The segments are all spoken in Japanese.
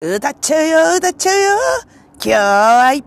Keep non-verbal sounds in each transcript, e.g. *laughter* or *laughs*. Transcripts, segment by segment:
歌っちゃうよ、歌っちゃうよ。今日はいっ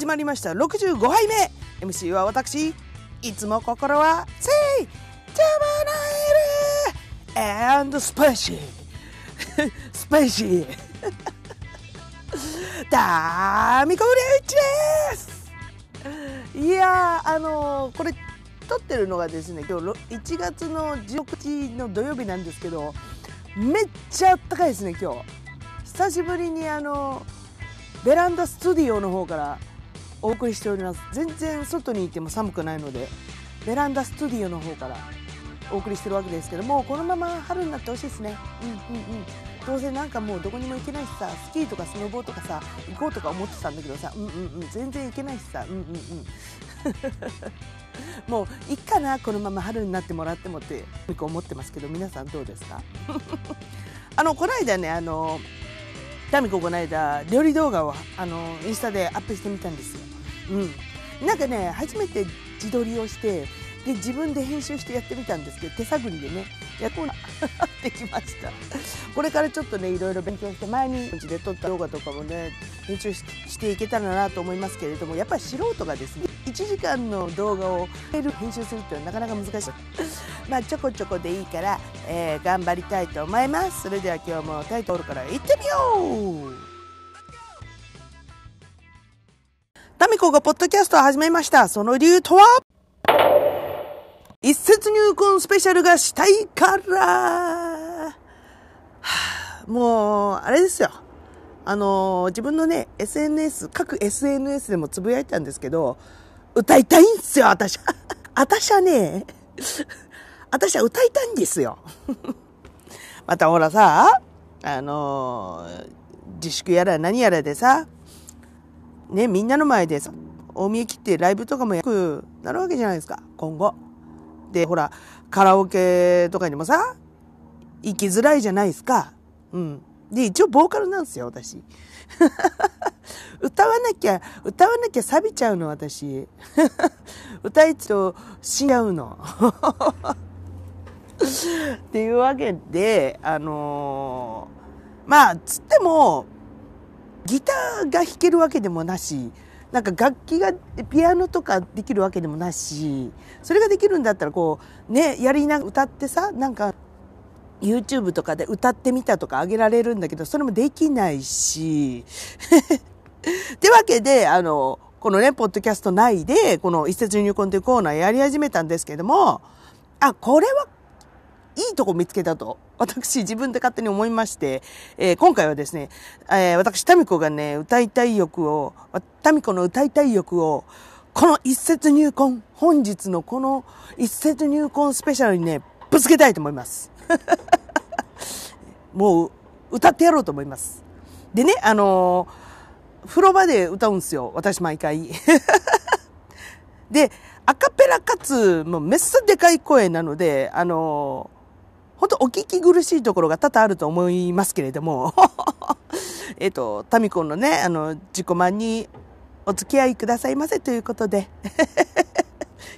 始まりました。65杯目。MC は私。いつも心は、せい、ジャマナエル and スパイシー。スパイシー。ダーミコブリューチですいや、あのー、これ、撮ってるのがですね、今日1月の16日の土曜日なんですけど、めっちゃあったかいですね、今日。久しぶりにあのベランダスタジオの方からお送りしております。全然外にいても寒くないのでベランダスタジオの方からお送りしてるわけですけどもこのまま春になってほしいですね。うんうんうん。どうせなんかもうどこにも行けないしさスキーとかスノボーとかさ行こうとか思ってたんだけどさうんうんうん。全然行けないしさ。うんうんうん。*laughs* もういっかなこのまま春になってもらってもって思ってますけど皆さんどうですか？*laughs* あのこの間ねあのタミコこの間料理動画をあのインスタでアップしてみたんですよ。うん、なんかね初めて自撮りをしてで自分で編集してやってみたんですけど手探りでねやっと *laughs* できましたこれからちょっとねいろいろ勉強して前にで撮った動画とかもね編集していけたらなと思いますけれどもやっぱり素人がですね1時間の動画を編集するっていうのはなかなか難しい。*laughs* まあちょこちょこでいいから、えー、頑張りたいと思います。それでは今日もタイトルからいってみよう。タミコがポッドキャストを始めました。その理由とは？一節入魂スペシャルがしたいから、はあ、もう、あれですよ。あの自分のね、SNS、各 SNS でもつぶやいたんですけど、歌いたいんですよ、私。*laughs* 私はね、私は歌いたいんですよ。*laughs* またほらさ、あの自粛やら何やらでさ、ね、みんなの前でさ、大見え切ってライブとかもやくなるわけじゃないですか、今後。で、ほら、カラオケとかにもさ、行きづらいじゃないですか。うん。で、一応ボーカルなんですよ、私。*laughs* 歌わなきゃ、歌わなきゃ錆びちゃうの、私。*laughs* 歌いつと死んじゃうの。*laughs* っていうわけで、あのー、まあ、つっても、ギターが弾けるわけでもなし、なんか楽器がピアノとかできるわけでもなしそれができるんだったらこうねやりな歌ってさなんか YouTube とかで歌ってみたとかあげられるんだけどそれもできないし *laughs* ってわけであのこのねポッドキャスト内でこの一節入魂というコーナーやり始めたんですけどもあこれはいいとこ見つけたと、私自分で勝手に思いまして、えー、今回はですね、えー、私、タミコがね、歌いたい欲を、タミコの歌いたい欲を、この一節入魂、本日のこの一節入魂スペシャルにね、ぶつけたいと思います。*laughs* もう、歌ってやろうと思います。でね、あのー、風呂場で歌うんですよ。私毎回。*laughs* で、アカペラかつ、もうめっさでかい声なので、あのー、本当お聞き苦しいところが多々あると思いますけれども、*laughs* えっと、タミコンのね、あの、自己満にお付き合いくださいませということで、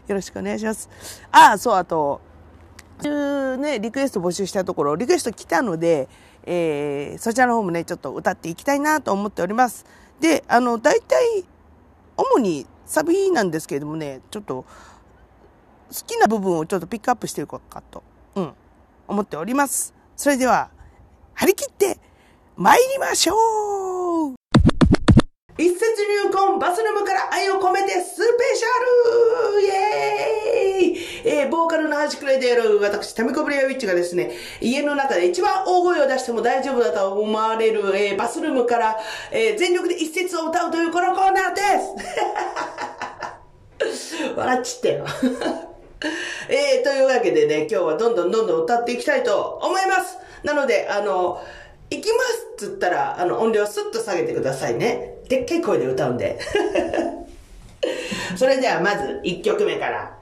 よろしくお願いします。ああ、そう、あと、ね、リクエスト募集したところ、リクエスト来たので、えー、そちらの方もね、ちょっと歌っていきたいなと思っております。で、あの、大体、主にサビなんですけれどもね、ちょっと、好きな部分をちょっとピックアップしていこうかと、うん、思っております。それでは、張り切って参りましょう一節入魂バスルームから愛を込めてスペシャルイェーイ。えー、ボーカルの端くらいである私、タミコブレアウィッチがですね、家の中で一番大声を出しても大丈夫だと思われる、えー、バスルームから、えー、全力で一節を歌うというこのコーナーです。*laughs* 笑っちったよ。*laughs* えー、というわけでね、今日はどんどんどんどん歌っていきたいと思います。なので、あの、行きますっつったら、あの、音量スッと下げてくださいね。でっかい声で歌うんで。*laughs* それではまず1曲目から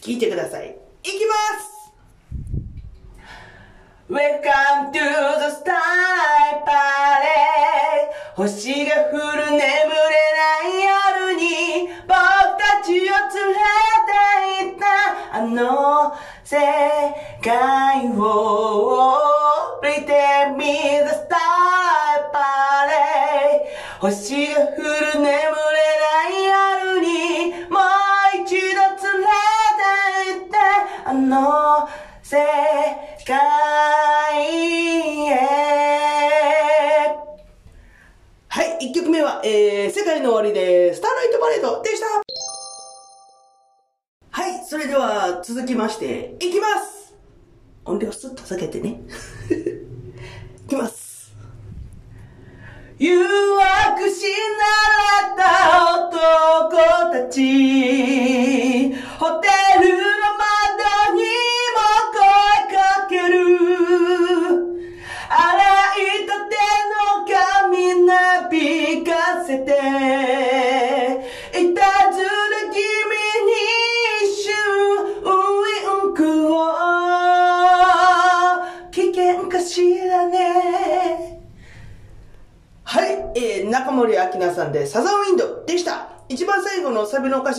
聴いてください。いきます Welcome to the Star Parade 星が降る眠れない夜に僕たちを連れて行ったあの世界を Pretend me the Star party 星が降る眠れない夜にもう一度連れて行ってあの世界へ目は、えー、世界の終わりでスターライトパレードでしたはい、それでは続きまして、いきます音量スッと下げてね。*laughs* いきます。誘惑し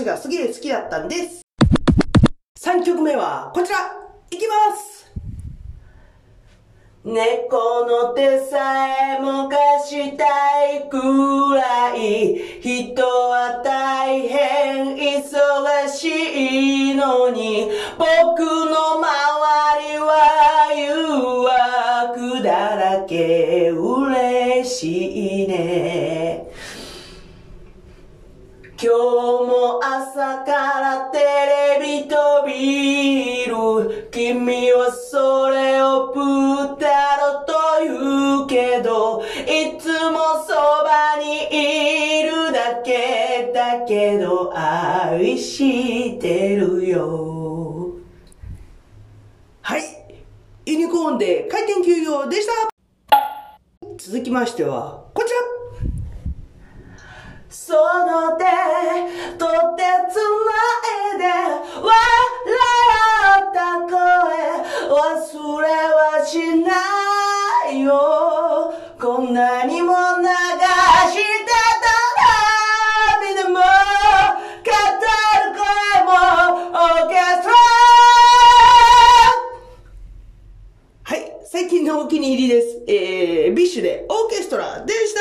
がすげえ好きだったんです。テレビとビール君はそれをプータロと言うけどいつもそばにいるだけだけど愛してるよ。はい。ユニコーンで回転休業でした。続きましてはこちら。その手と手つないで笑った声忘れはしないよ。こんなにも流してた涙も語る声もオーケストラ。はい最近のお気に入りです。えー、 BiSH でオーケストラでした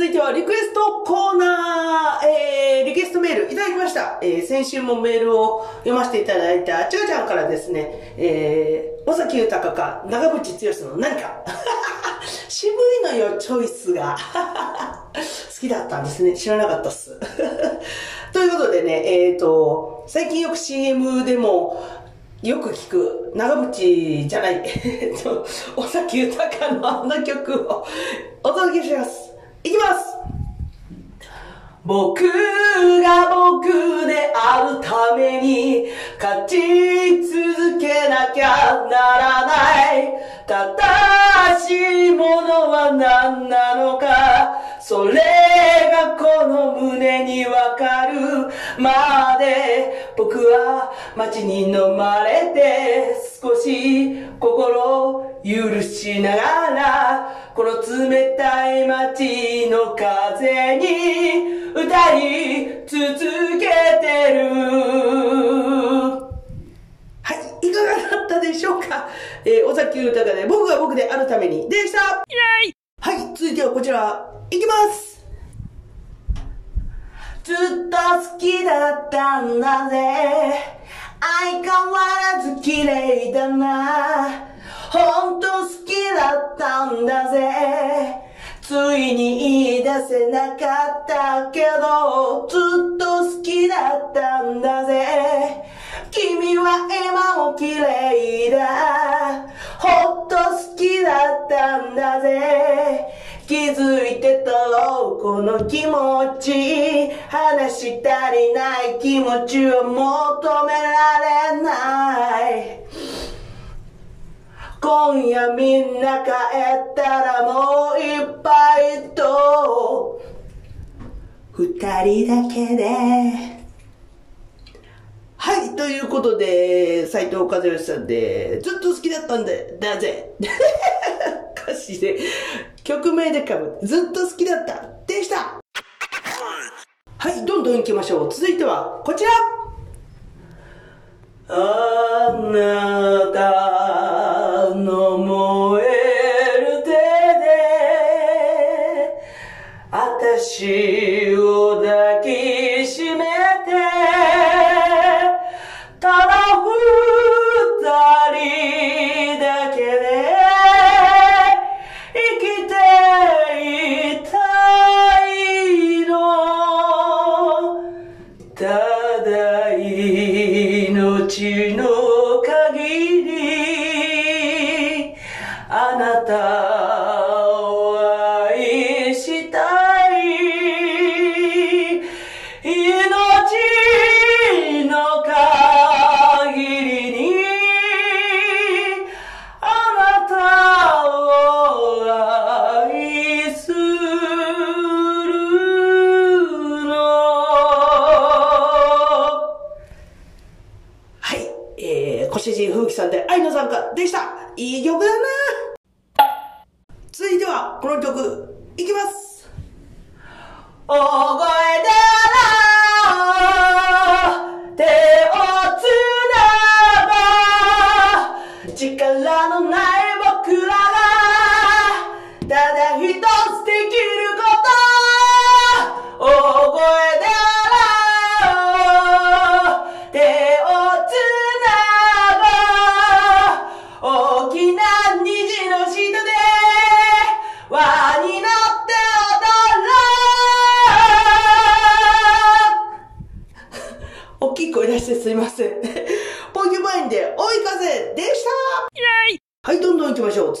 続いてはリクエストコーナー、えー、リクエストメールいただきました。えー、先週もメールを読ませていただいたちかちゃんからですね、えー、尾崎豊か長渕剛の何か *laughs* 渋いのよ、チョイスが。*laughs* 好きだったんですね。知らなかったっす。*laughs* ということでね、えっ、ー、と、最近よく CM でも、よく聞く、長渕じゃない、えっと、尾崎豊のあの曲をお届けします。いきます。僕が僕であるために勝ち続けなきゃならない。正しいものは何なのか？それがこの胸にわかる。まで僕は街に飲まれて少し心を許しながらこの冷たい街の風に歌い続けてる。いいかがだったでしょうか、えー、尾崎豊で僕が僕であるために。でした。はい続いてはこちら。いきます。ずっと好きだったんだぜ。相変わらず綺麗だな。ほんと好きだったんだぜついに言い出せなかったけどずっと好きだったんだぜ。君は今も綺麗だ。ほっと好きだったんだぜ。気づいてたろうこの気持ち。話し足りない気持ちを求められない。今夜みんな帰ったらもういっぱいと二人だけではい、ということで、斎藤和義さんで、ずっと好きだったんで、だぜ。*laughs* 歌詞で、曲名でかぶ、ずっと好きだった、でした。はい、どんどん行きましょう。続いては、こちらあなた私ご主人、風紀さんで愛の参加でした。いい曲だな。続いてはこの曲いきます。大声で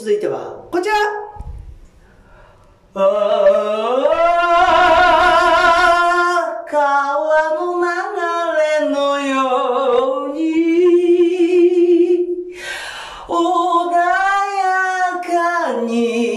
続いては、こちら。ああ、川の流れのように穏やかに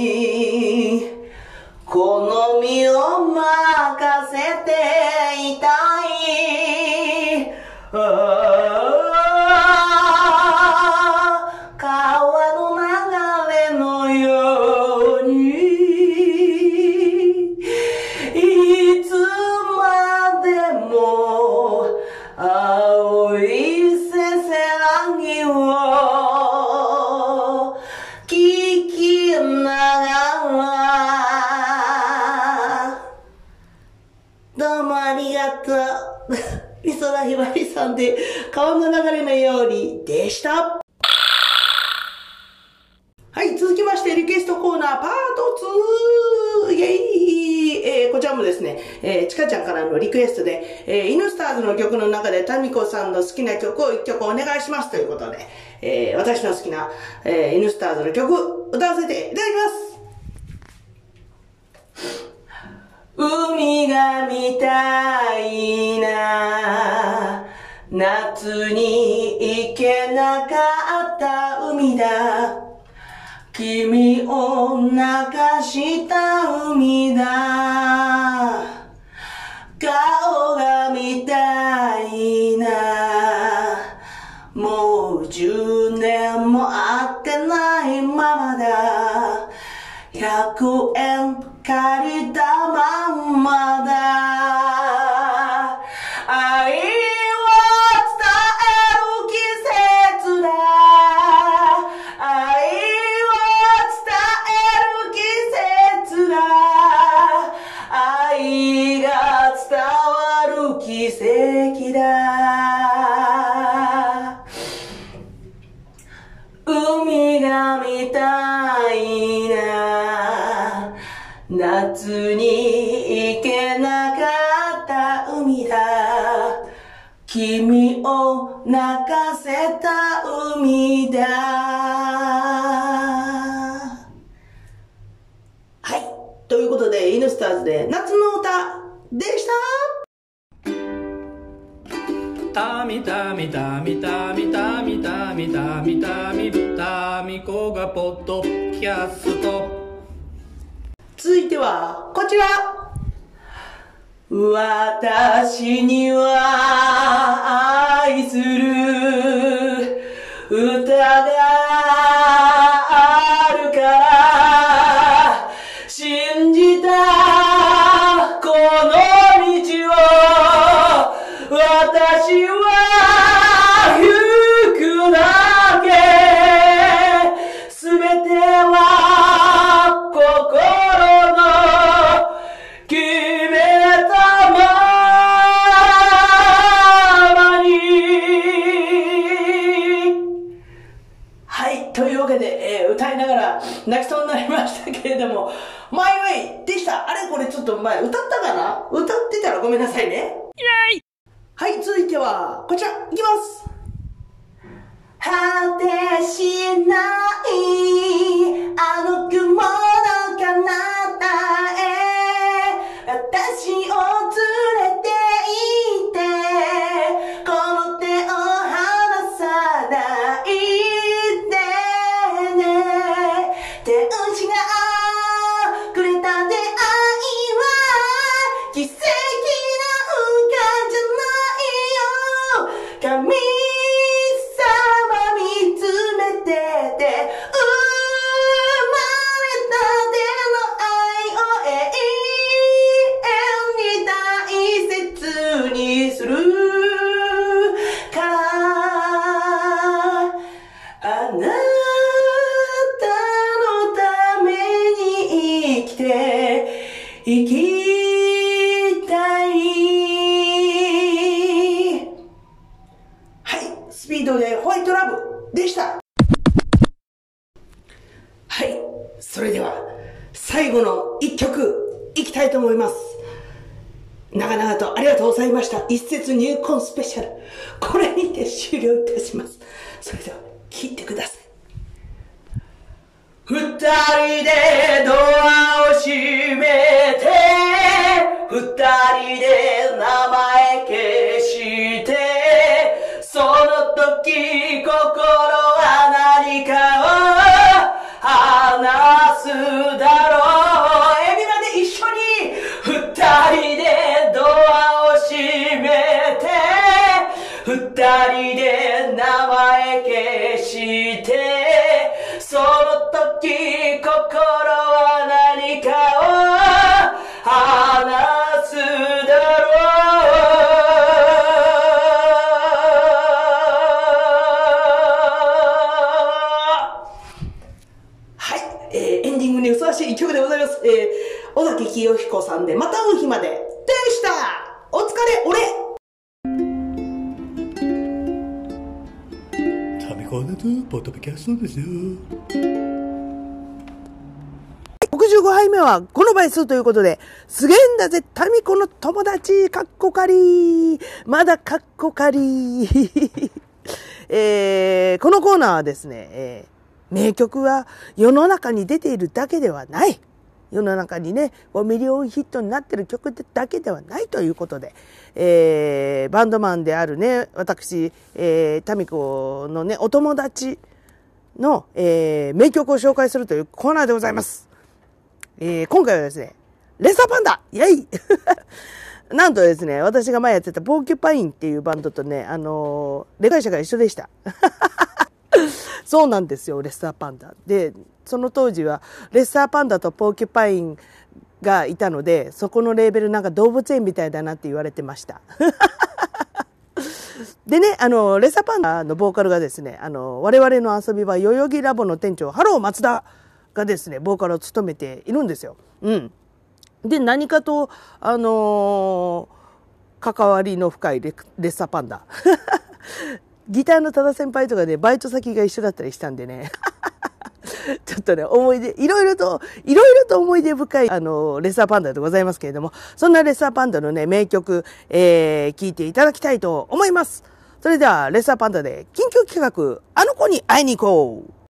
した。はい、続きまして、リクエストコーナーパート 2! イェイえー、こちらもですね、えー、ちかちゃんからのリクエストで、えー、イヌスターズの曲の中で、タミコさんの好きな曲を1曲お願いしますということで、えー、私の好きな、えー、イヌスターズの曲、歌わせていただきます海が見たいな夏に行けなかった海だ。君を泣かした海だ。顔が見たいな。もう十年も会ってないままだ。100円借りたまんまだ。君を泣かせた海だはいということで、イヌスターズで夏の歌でしたたみたみたみたみたみたみたみたみたみこがポッドキャスト続いては、こちら。私には愛する歌が泣きそうになりましたけれども、マイウェイでした。あれこれちょっと前歌ったかな？歌ってたらごめんなさいね。イェイはい、続いては、こちら、いきます。果てしないあの雲の彼方へ私を e que ビコーナーとポッドキャストですよ。65杯目はこの倍数ということで、すげえんだぜ、タミコの友達、かっこかりまだかっこかり *laughs* えー、このコーナーはですね、えー、名曲は世の中に出ているだけではない。世の中にね、ミリオンヒットになってる曲だけではないということで、えー、バンドマンであるね、私、えー、タミコのね、お友達の、えー、名曲を紹介するというコーナーでございます。えー、今回はですね、レッサーパンダイェイ *laughs* なんとですね、私が前やってたポーキュパインっていうバンドとね、あのー、レガイ社が一緒でした。*laughs* そうなんですよ、レッサーパンダ。で、その当時は、レッサーパンダとポーキュパインがいたので、そこのレーベルなんか動物園みたいだなって言われてました。でね、あの、レッサーパンダのボーカルがですね、あの、我々の遊び場、代々木ラボの店長、ハロー松田がですね、ボーカルを務めているんですよ。うん。で、何かと、あのー、関わりの深いレッサーパンダ。*laughs* ギターの多田先輩とかでバイト先が一緒だったりしたんでね。*laughs* ちょっとね、思い出、いろいろと、いろいろと思い出深い、あの、レッサーパンダでございますけれども、そんなレッサーパンダのね、名曲、えー、聞いていただきたいと思います。それでは、レッサーパンダで、緊急企画、あの子に会いに行こう。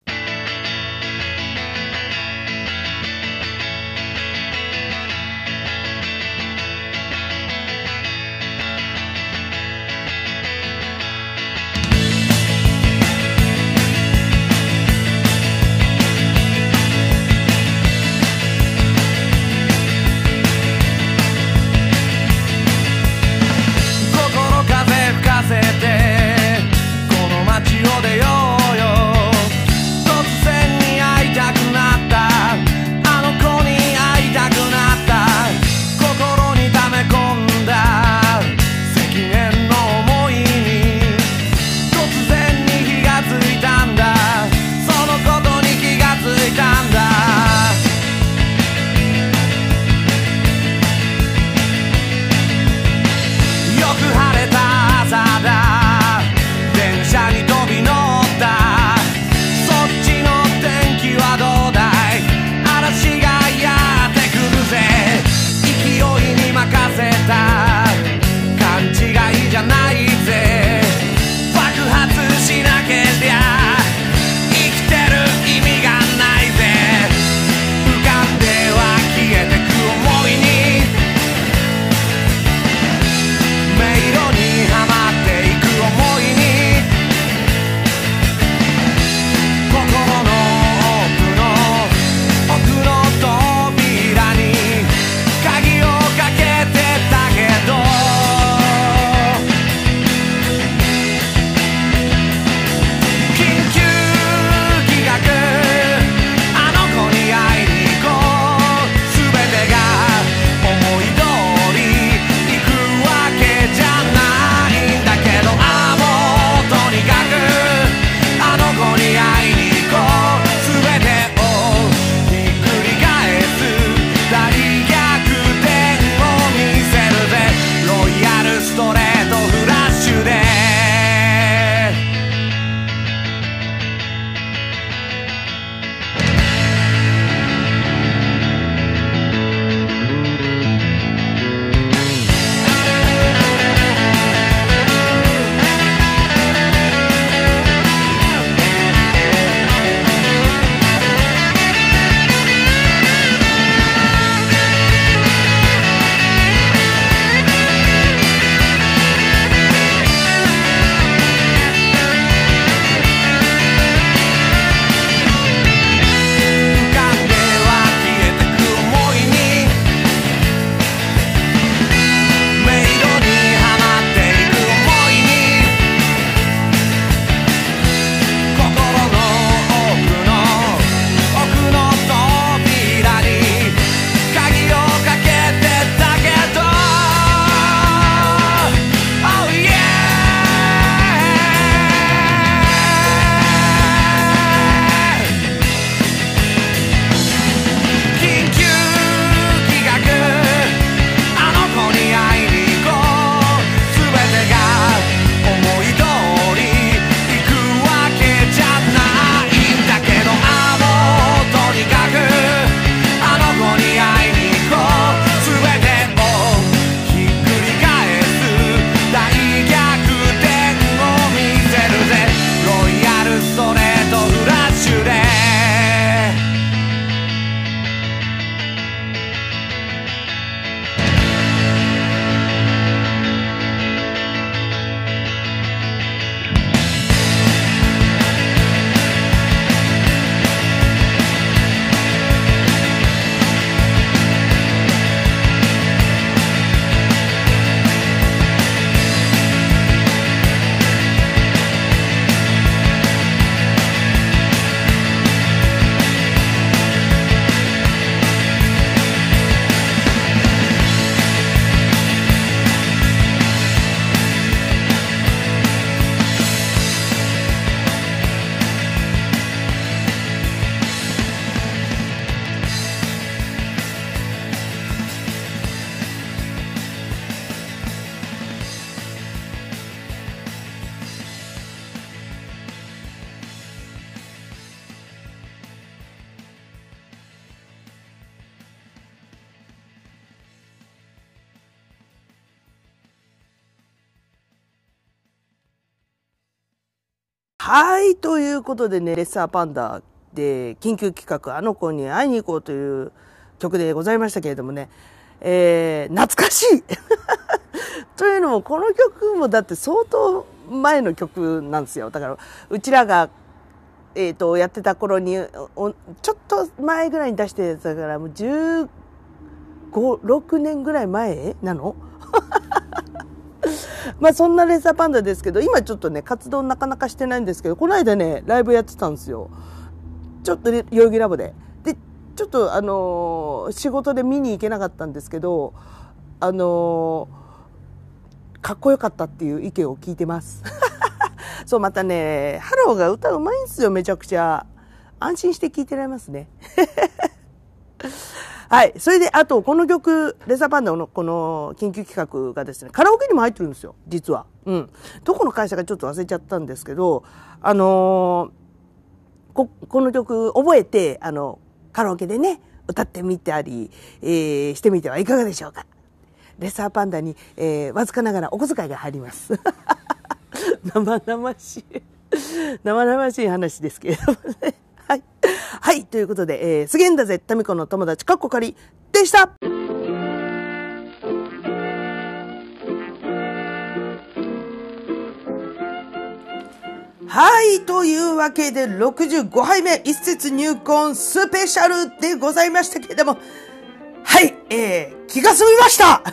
はい、ということでね、レッサーパンダで緊急企画、あの子に会いに行こうという曲でございましたけれどもね、えー、懐かしい。*laughs* というのも、この曲もだって相当前の曲なんですよ。だから、うちらが、えっ、と、やってた頃に、ちょっと前ぐらいに出してやつだから、もう15、6年ぐらい前なの？まあそんなレッサーパンダですけど、今ちょっとね、活動なかなかしてないんですけど、この間ね、ライブやってたんですよ。ちょっと代々木ラボで。で、ちょっとあのー仕事で見に行けなかったんですけど、あのーかっこよかったっていう意見を聞いてます。*laughs* そう、またね、ハローが歌うまいんですよ、めちゃくちゃ。安心して聴いてられますね。はい。それで、あと、この曲、レッサーパンダのこの緊急企画がですね、カラオケにも入ってるんですよ、実は。うん。どこの会社かちょっと忘れちゃったんですけど、あのーこ、この曲覚えて、あの、カラオケでね、歌ってみたり、えーしてみてはいかがでしょうか。レッサーパンダに、えーわずかながらお小遣いが入ります。*laughs* 生々しい。生々しい話ですけれどもね。はい。はい。ということで、えー、すげんだぜ、タミコの友達、かっこかり、でしたはい。というわけで、65杯目、一節入魂スペシャルでございましたけれども、はい。えー、気が済みました *laughs*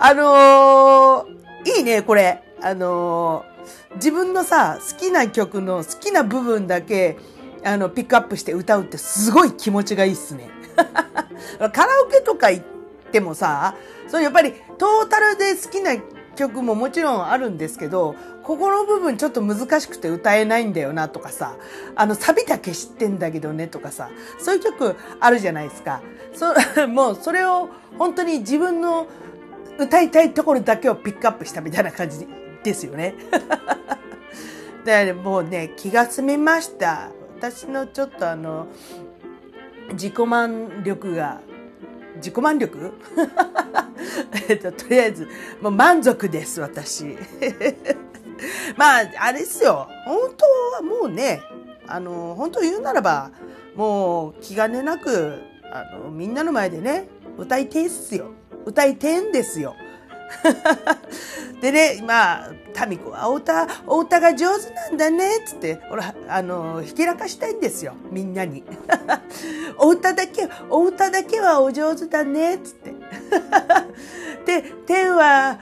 あのー、いいね、これ。あのー自分のさ、好きな曲の好きな部分だけ、あの、ピックアップして歌うってすごい気持ちがいいっすね。*laughs* カラオケとか行ってもさ、そうやっぱりトータルで好きな曲ももちろんあるんですけど、ここの部分ちょっと難しくて歌えないんだよなとかさ、あのサビだけ知ってんだけどねとかさ、そういう曲あるじゃないですか。そ *laughs* もうそれを本当に自分の歌いたいところだけをピックアップしたみたいな感じですよね。*laughs* でもうね気が済みました。私のちょっとあの自己満力が自己満力？*laughs* えっととりあえずもう満足です私。*laughs* まああれですよ。本当はもうねあの本当言うならばもう気兼ねなくあのみんなの前でね歌いてえっすよ。歌いてえんですよ。*laughs* でね、まあ、タミコはお歌、お歌が上手なんだね、つって、ほら、あの、ひけらかしたいんですよ、みんなに。*laughs* お歌だけ、お歌だけはお上手だね、つって。*laughs* で、天は、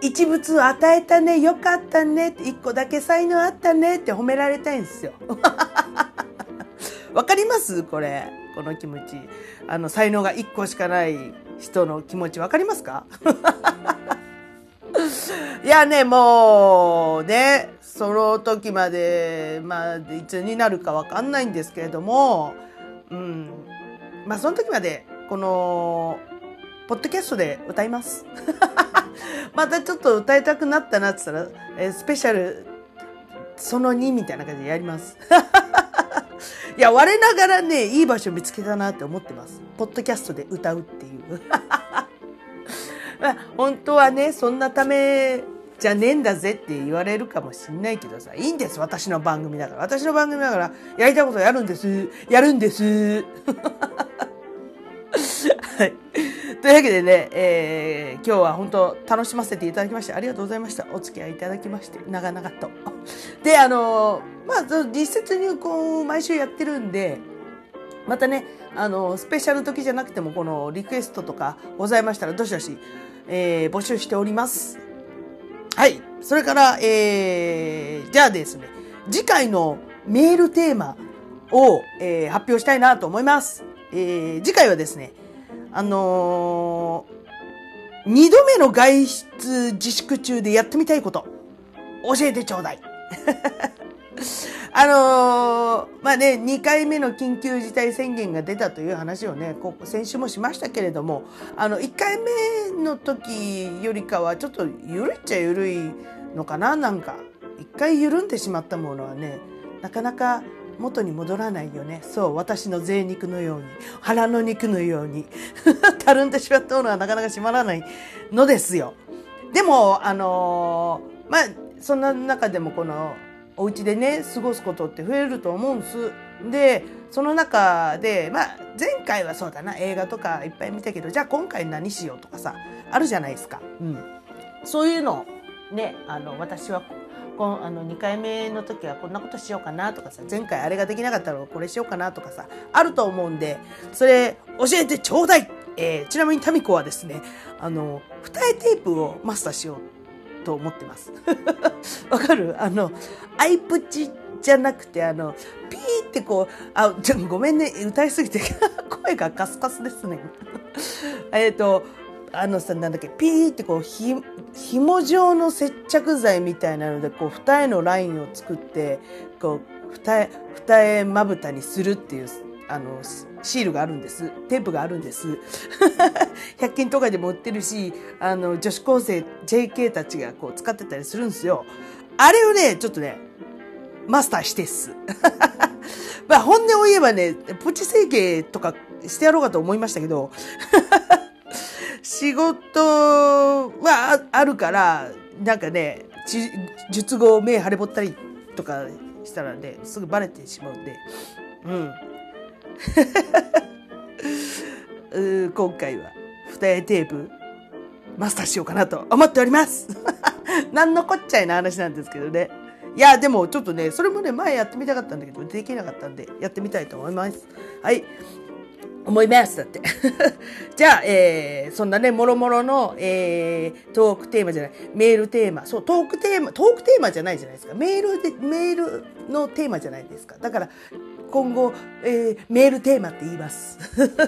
一物を与えたね、よかったね、一個だけ才能あったねって褒められたいんですよ。わかります？これ。この気持ち。あの、才能が一個しかない人の気持ちわかりますか？*laughs* いやね、もうね、その時まで、まあ、いつになるかわかんないんですけれども、うん。まあ、その時まで、この、ポッドキャストで歌います。*laughs* またちょっと歌いたくなったなって言ったら、えースペシャル、その2みたいな感じでやります。*laughs* いや、我ながらね、いい場所見つけたなって思ってます。ポッドキャストで歌うっていう。まあ、本当はね、そんなためじゃねえんだぜって言われるかもしんないけどさ、いいんです、私の番組だから。私の番組だから、やりたいことやるんです。やるんです。*laughs* はい。というわけでね、えー今日は本当楽しませていただきましてありがとうございました。お付き合いいただきまして、長々と。で、あのまあ、実質入魂毎週やってるんで、またね、あの、スペシャル時じゃなくても、このリクエストとかございましたら、どしどし、えー募集しております。はい。それから、えー、じゃあですね、次回のメールテーマを、えー発表したいなと思います。えー次回はですね、あのー二度目の外出自粛中でやってみたいこと、教えてちょうだい。あのーまあね、2回目の緊急事態宣言が出たという話をね、こ先週もしましたけれども、あの、1回目の時よりかはちょっと緩いっちゃ緩いのかな、なんか。1回緩んでしまったものはね、なかなか元に戻らないよね。そう、私の贅肉のように、腹の肉のように、*laughs* たるんでしまったものはなかなか閉まらないのですよ。でも、あのーまあ、そんな中でもこのお家でね過ごすことって増えると思うんです。でその中でまあ前回はそうだな映画とかいっぱい見たけどじゃあ今回何しようとかさあるじゃないですか。うん、そういうのねあの私はこあの2回目の時はこんなことしようかなとかさ前回あれができなかったらこれしようかなとかさあると思うんでそれ教えてちょうだい、えーちなみにタミコはですねあの二重テープをマスターしようと思ってます。*laughs* わかる？あのアイプチじゃなくてあのピーってこうあちょごめんね歌いすぎて *laughs* 声がカスカスですね。*laughs* えっとあのさなんだっけ？ピーってこうひ紐状の接着剤みたいなのでこう二重のラインを作ってこう二重二重まぶたにするっていうあのシールがあるんです。テープがあるんです。*laughs* 100均とかでも売ってるしあの女子高生 JK たちがこう使ってたりするんですよ。あれをねちょっとねマスターしてっす。*laughs* まあ本音を言えばねプチ整形とかしてやろうかと思いましたけど *laughs* 仕事はあるからなんかね術後目腫れぼったりとかしたらねすぐバレてしまうんで。うん。*laughs* う今回は二重テープマスターしようかなと思っております。*laughs* 何のこっちゃいな話なんですけどね。いやでもちょっとねそれもね前やってみたかったんだけどできなかったんでやってみたいと思います。はい。思います。だって。*laughs* じゃあ、えー、そんなねもろもろの、えー、トークテーマじゃない。メールテーマ。そうトークテーマトークテーマじゃないじゃないですか。メールでメールのテーマじゃないですか。だから今後、えー、メールテーマって言います。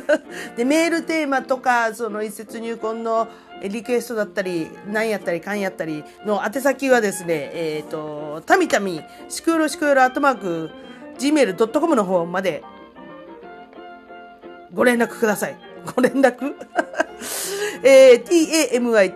*laughs* でメールテーマとかその一節入魂のリクエストだったり何やったりかんやったりの宛先はですねえっ、とたみたみシクヨロシクヨロアットマーク gmail.com の方までご連絡ください。ご連絡？*laughs* えー、tami,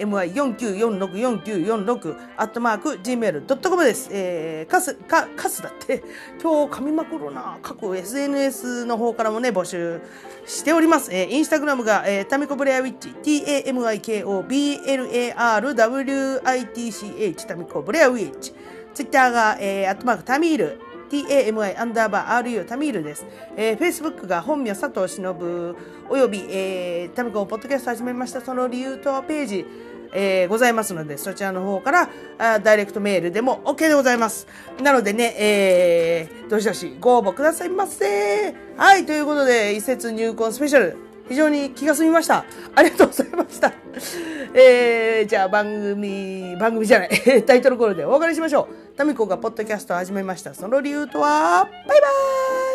tami49464946 アットマーク gmail.com です。えー、カス、か、カスだって、*laughs* 今日噛みまくるな。各 SNS の方からもね、募集しております。えー、インスタグラムが、えー、タミコブレアウィッチ、tamiko, blarwitch, タミコブレアウィッチ。ツイッターが、えー、アットマークタミール、tami アンダーバー ru タミールです。えー、Facebook が本名佐藤忍および、えー、タミコポッドキャスト始めましたその理由とページ、えーございますのでそちらの方からあダイレクトメールでも OK でございます。なのでね、えー、どしどしご応募くださいませ。はい、ということで一節入魂スペシャル非常に気が済みました。ありがとうございました。*laughs* えー、じゃあ番組、番組じゃない、*laughs* タイトルコールでお別れしましょう。タミコがポッドキャストを始めました。その理由とは、バイバーイ